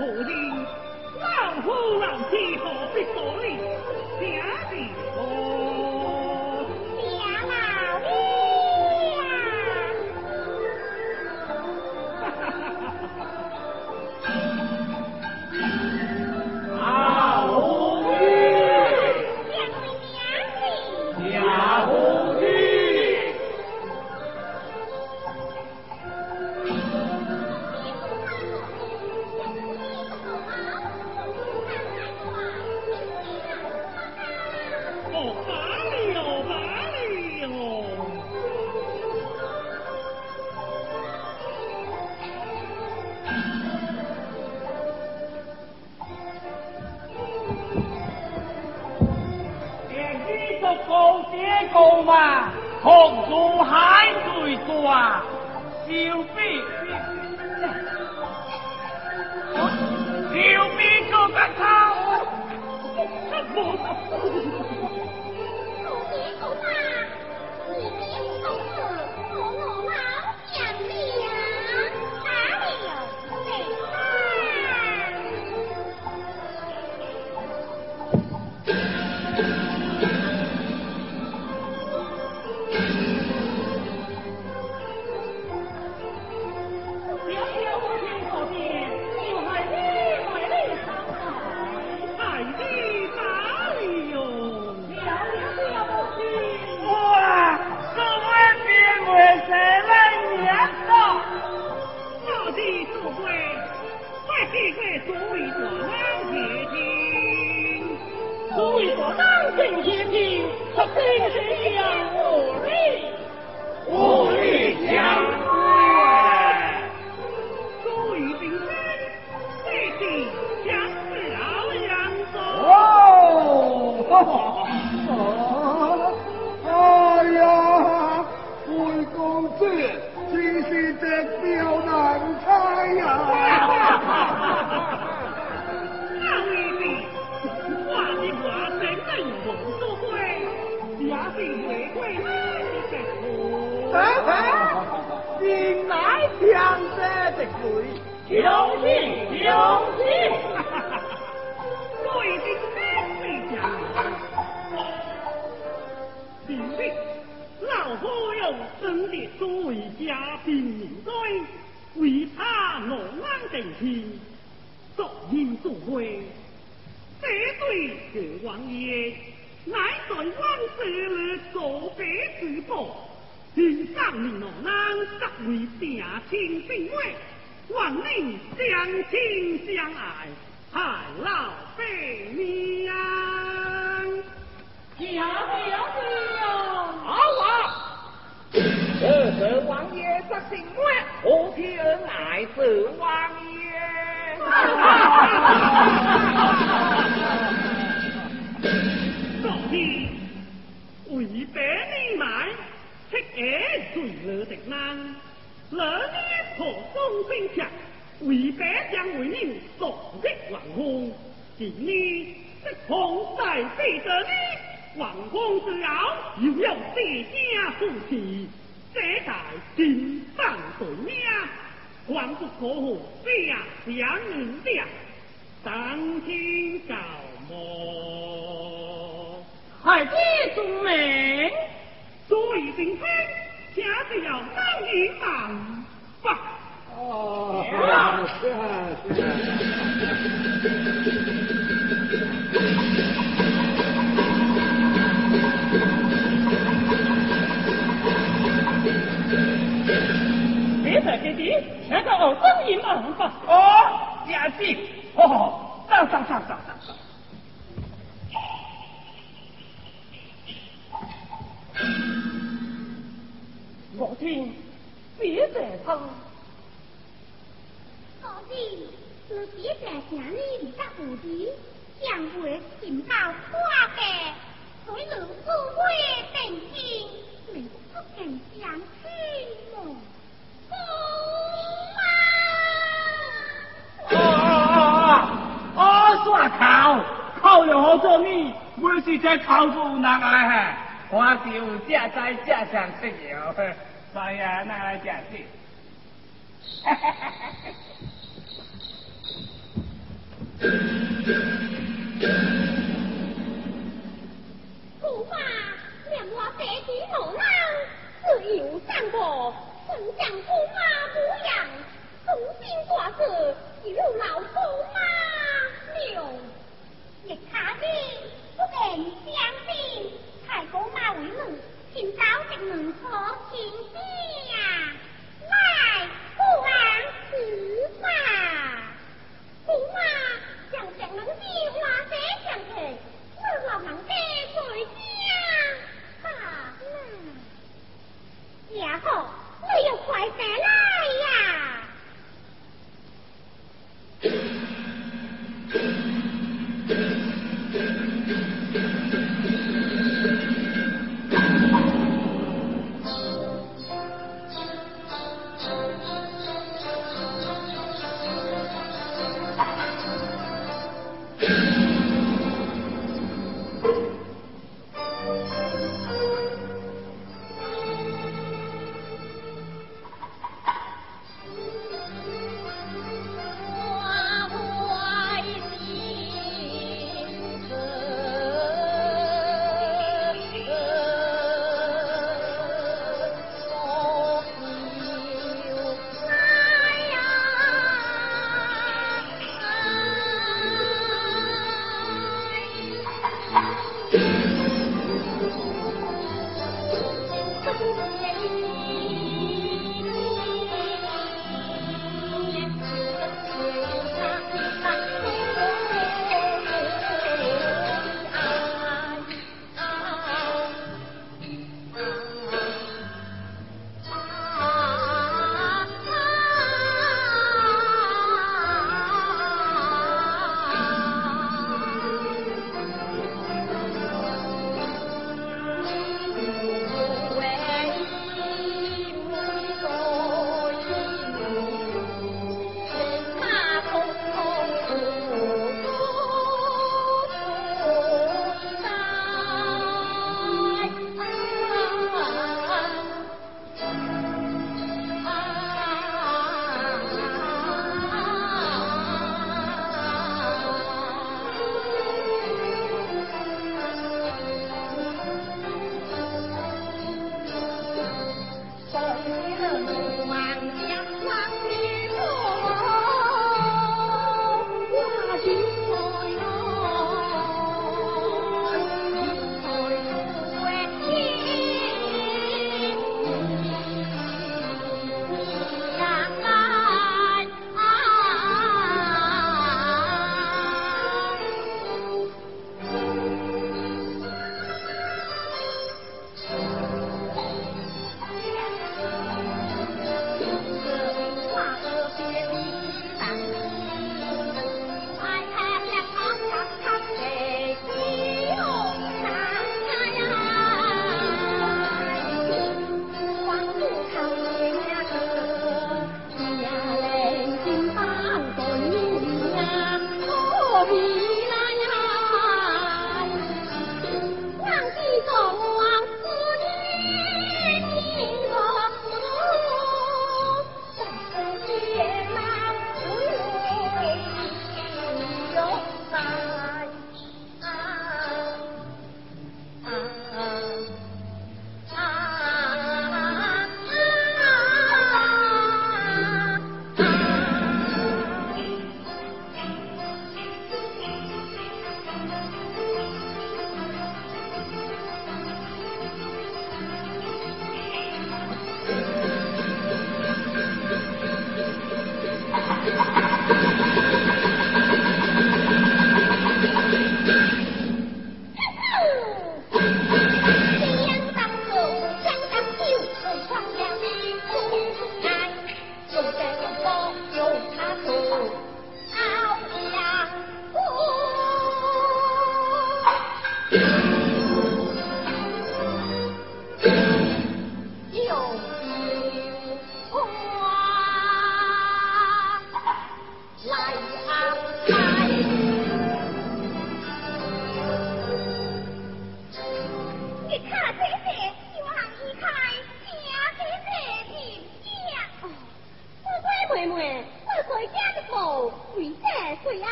夫人，老夫老妻何必多礼？下地何？有戏有戏，哈哈哈哈哈！对兵兵力强，兵力老夫有兄弟数位家兵在，为他罗安正气，做明做晦。这对二王爷乃在汪舍里做白水婆，以上二老男十位家亲兵卫。万里相亲相爱，海老白娘。啊！王爷心，何王爷。为你，最乐的。乐呢破中兵强，为百将为人昨日王公，今日是红在背得呢，王公之后又有谢家夫妻，这代金榜对名，还不可和下相人了，当天告莫。孩子聪明，所以今天下次要当一当吧。哦，是啊是啊。别在这里，那个二更银行吧。哦，家弟，哦，上上上上上上。听别在他，所以是别在乡里离家不地，将会寻到花白，随路富贵定亲，你不肯相亲么？哦哦哦哦！算考，考了好做你，我是这考不难来嘿，我就家在家乡吃药，所以啊，拿来家去。驸马，让我这地无浪，自由散步，曾将驸马模样，重新挂着有老驸马留。一卡的不能相信，太公马为奴，请到这门可请下，来还是嘛？驸马将将能的花色相配，我老能的回家。啊，那家伙，你又快点来呀！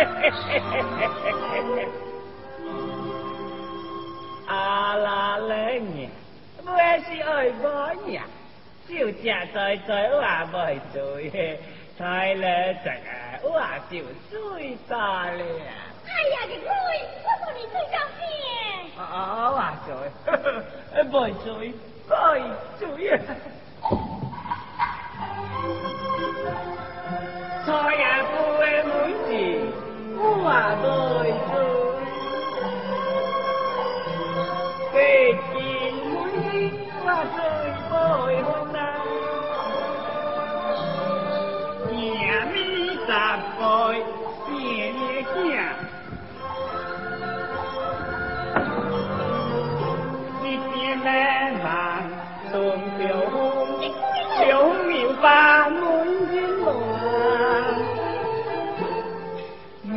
阿拉嘞呢？我是爱我呀，就只在在我未做，在了这个我就最大了。哎呀，你妹，我说你最高兴。啊，我做，未做，未做。菜也不会每次，我未做。北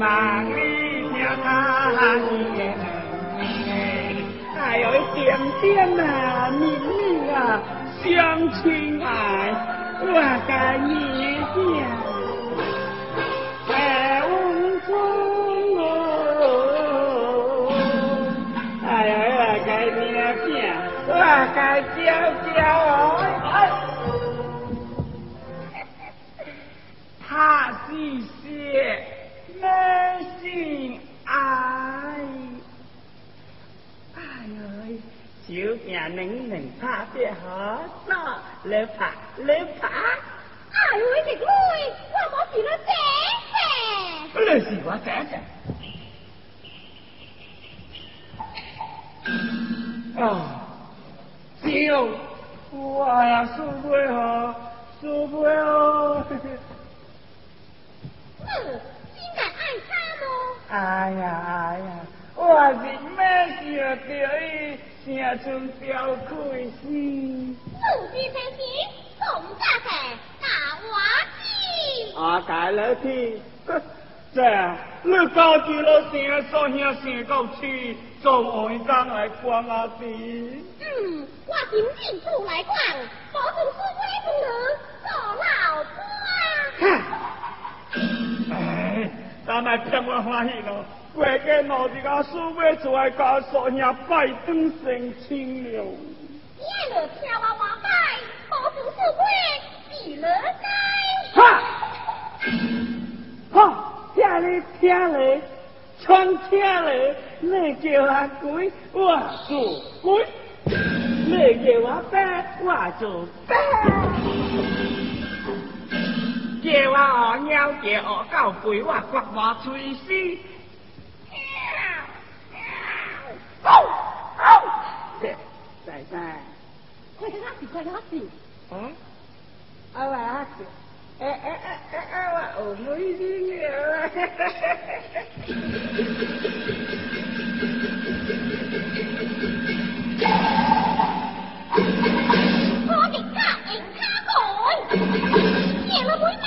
忙里听他言。还有一点点呐，秘密啊，相亲爱，我该你讲，在屋中哦，哎呀，我该你讲，我该娇娇，小命能能怕别好，那来怕来怕。哎呦，这个女，我冇是了姐姐。那是我姐姐。啊，小，我呀受不了，受不了。嗯，现在爱他么？哎呀哎呀，我是没想到伊。声中表开心，路边生时送家财大瓦子。啊，改了天，这你高住了声，所兄声够气，总会当来管阿弟。嗯，我今进厝来逛，保证书归不能做老官。哎，咱们骗我欢喜咯。过个老日啊，输买出来家属兄拜登成亲了。你若听我话拜，保证输买比了该。哈！哈！听嘞听嘞，全听嘞，你叫我鬼，我做鬼；你叫我拜，我就拜。叫我学鸟，叫学狗，陪我刮我吹走对。奶奶，快点拉，快点拉去。嗯。阿爸拉。哎哎哎哎哎，我我不一定的。我的家人他滚，见了鬼嘛！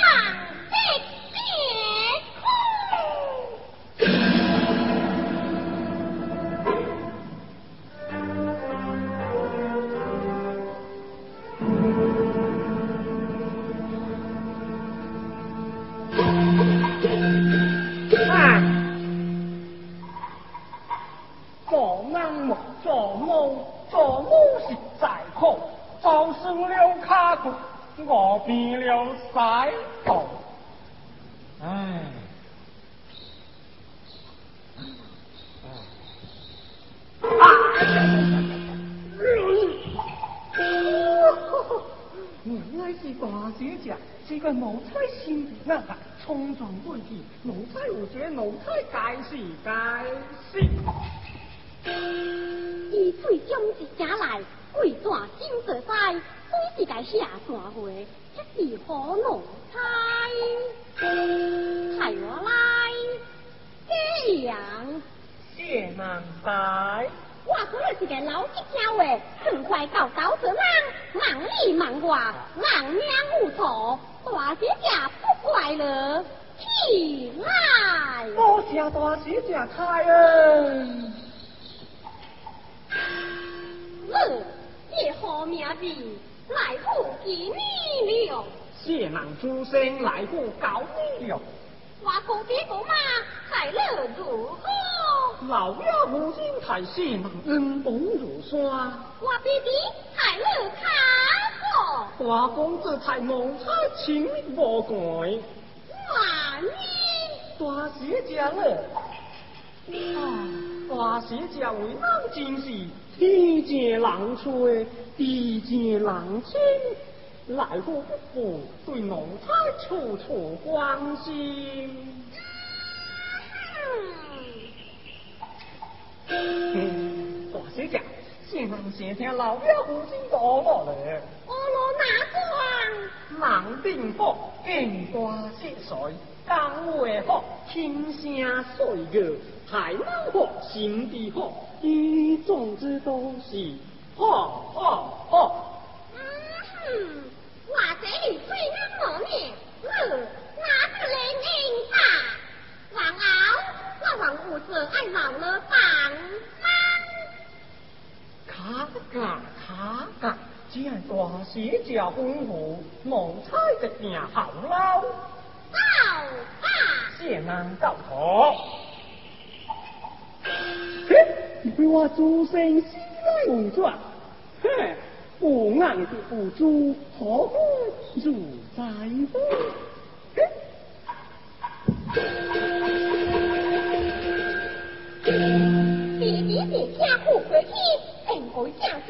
了腮头。唉。原来是大小姐，是个奴才心那个冲撞问题，奴才有觉，奴才该死该死。以最终之家来，为大金色赛，虽是该下山回，这是可奴才。派我来这样。谢难拜。我可能是个老一条的，很快到刀子人，忙里忙外，忙娘无错，大姐姐不快乐，起来！多谢大姐姐开恩。呃，这好名字来福给你了。谢郎出生来福搞你了。我公爹公妈快乐如何？老爷母亲太谢难恩公如山，我弟弟快乐卡过。我公子太奴才亲密无间，万年大小姐了。啊，大小姐为难真是天见人吹，地见人亲，来过不负对奴才处处关心。嗯，大小姐，先生先听老爷夫亲讲我嘞。我罗哪光？人定福，见大谢水，讲话好，轻声碎语，太能好，心地好，一种之都是好好好。嗯哼，我这里最能磨面，呃，哪个来应吧？王后，我王五子爱老了帮忙。卡嘎卡嘎，只系大小姐吩咐，奴才一定效劳。到吧。谢难到头。嘿，你被我祖先西来无转，嘿，不硬的付出，何不如在乎？嘿。弟弟是家父回去，应该正是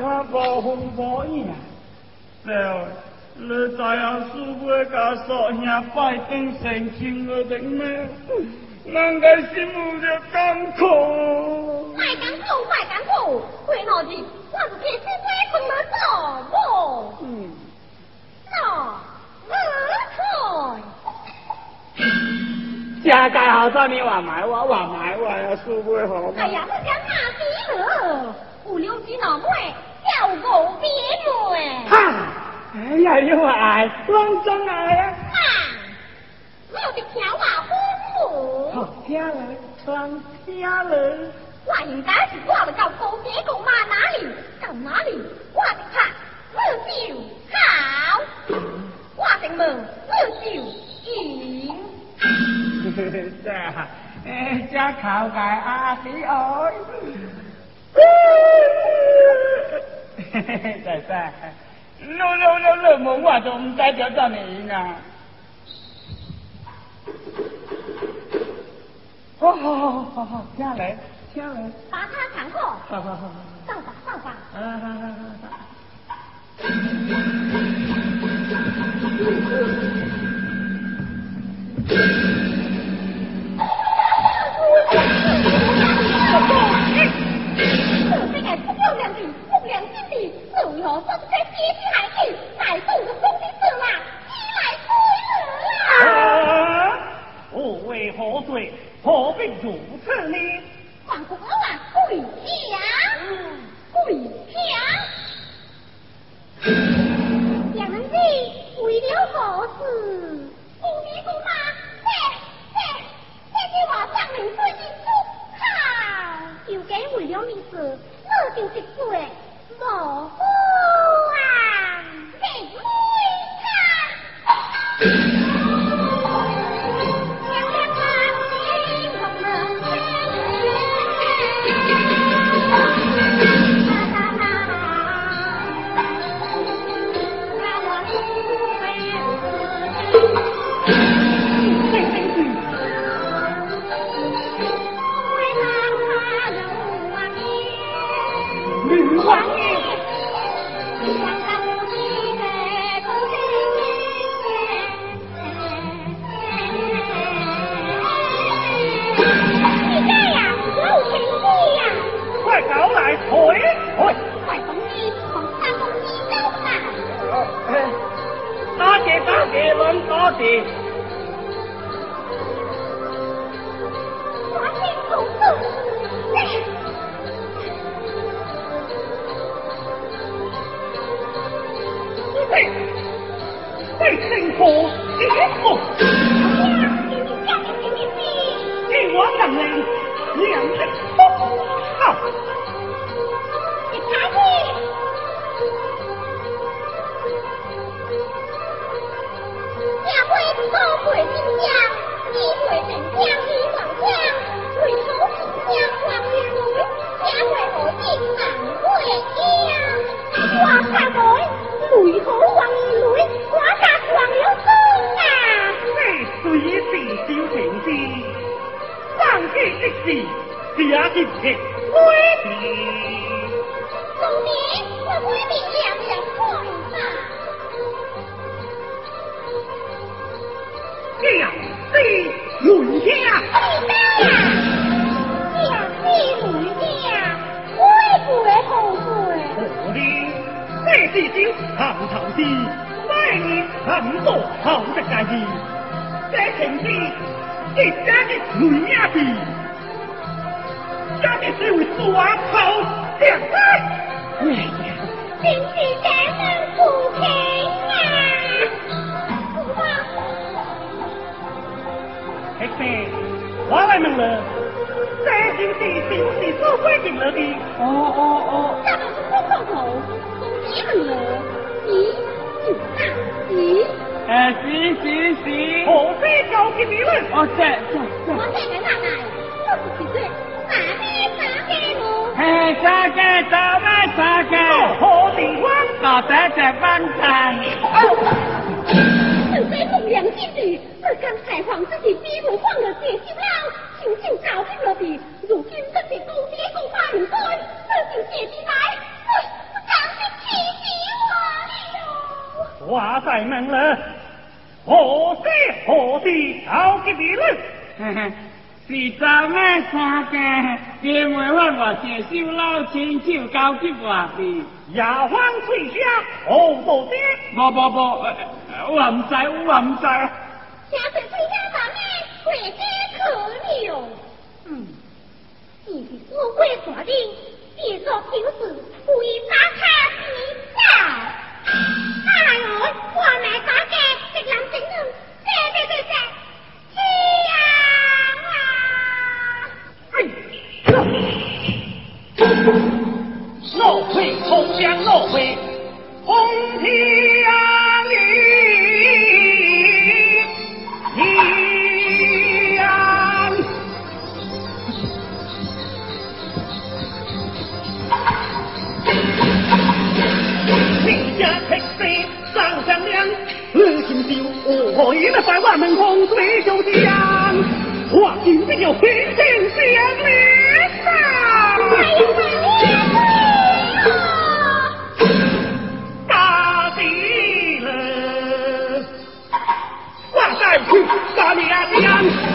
遐无风无影，对，你知影师妹甲嫂兄拜登成亲了的咩？人家心有着艰苦。卖艰苦，卖艰苦，过两日我就替师妹分了做无。嗯，那我去。家该好做你话买我话买我呀，输不好。哎呀，我讲哪里了？五六只老妹，叫狗别妹。哈，哎呀，又爱，乱真爱啊！啊，我的条话夫妇。好听了，穿听了。我应该是挂了到狗爹狗妈哪里，到哪里，我的看，我就好。我的门，我就赢。嘿哎，这靠界阿弟爱。嘿嘿嘿，仔仔，你你你你问我就唔该叫叫你啊！好好好好好好，下来下来。把他砍过。好好好。上吧上吧。嗯好好好何说这些阶级孩子在动着公的事啦？你来追啊！我为何罪？何必如此呢？黄国啊，跪事，我就一做无辜问多谢。我请公子。对，对，幸福幸福。哦，这这这。我再来奶奶，我是几岁？啥咩啥咩咯？嘿，啥嘅啥咩啥个？好地方？我在这班上。是谁不良心的？是刚才皇自己逼迫放了谢秀郎，情情招进了的，如今这是公爹公怕人干，这就谢起来，我真是气死我了！我在问了。何时何地交给你了？是做咩啥嘅？因为我我谢秀老亲手交给我的。牙荒吹香，哦不知？不不不，我唔知，我唔知。下水吹下咱们回家可了。嗯，你是富贵华的，别说平时为打卡你呀。哎呦，我来打给这男真人，这这这这，这呀！诺会投降，诺会红天里。我一那百万门风水就将，我今天要飞天降临去打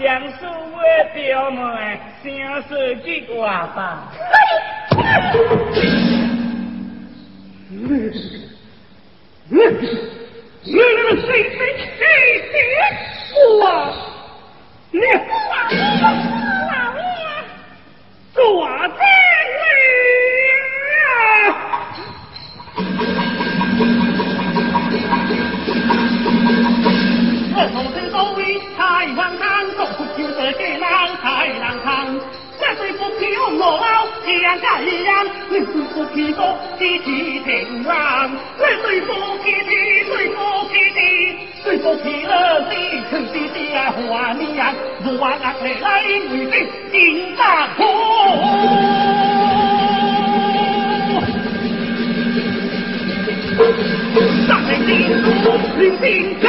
享受我表妹享受这个吧。那是那是哇那个四老爷做我的我老天改人，你水不起我的几天人，你水不起的，对不起的，对不起了你，曾经的华年，我万来来为你尽大。大，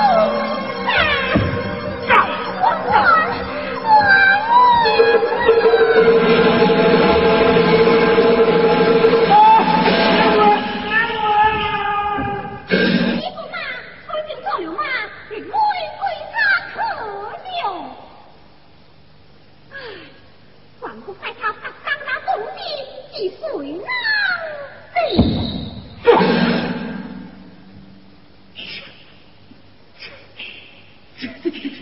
Woo! çıktı çıktı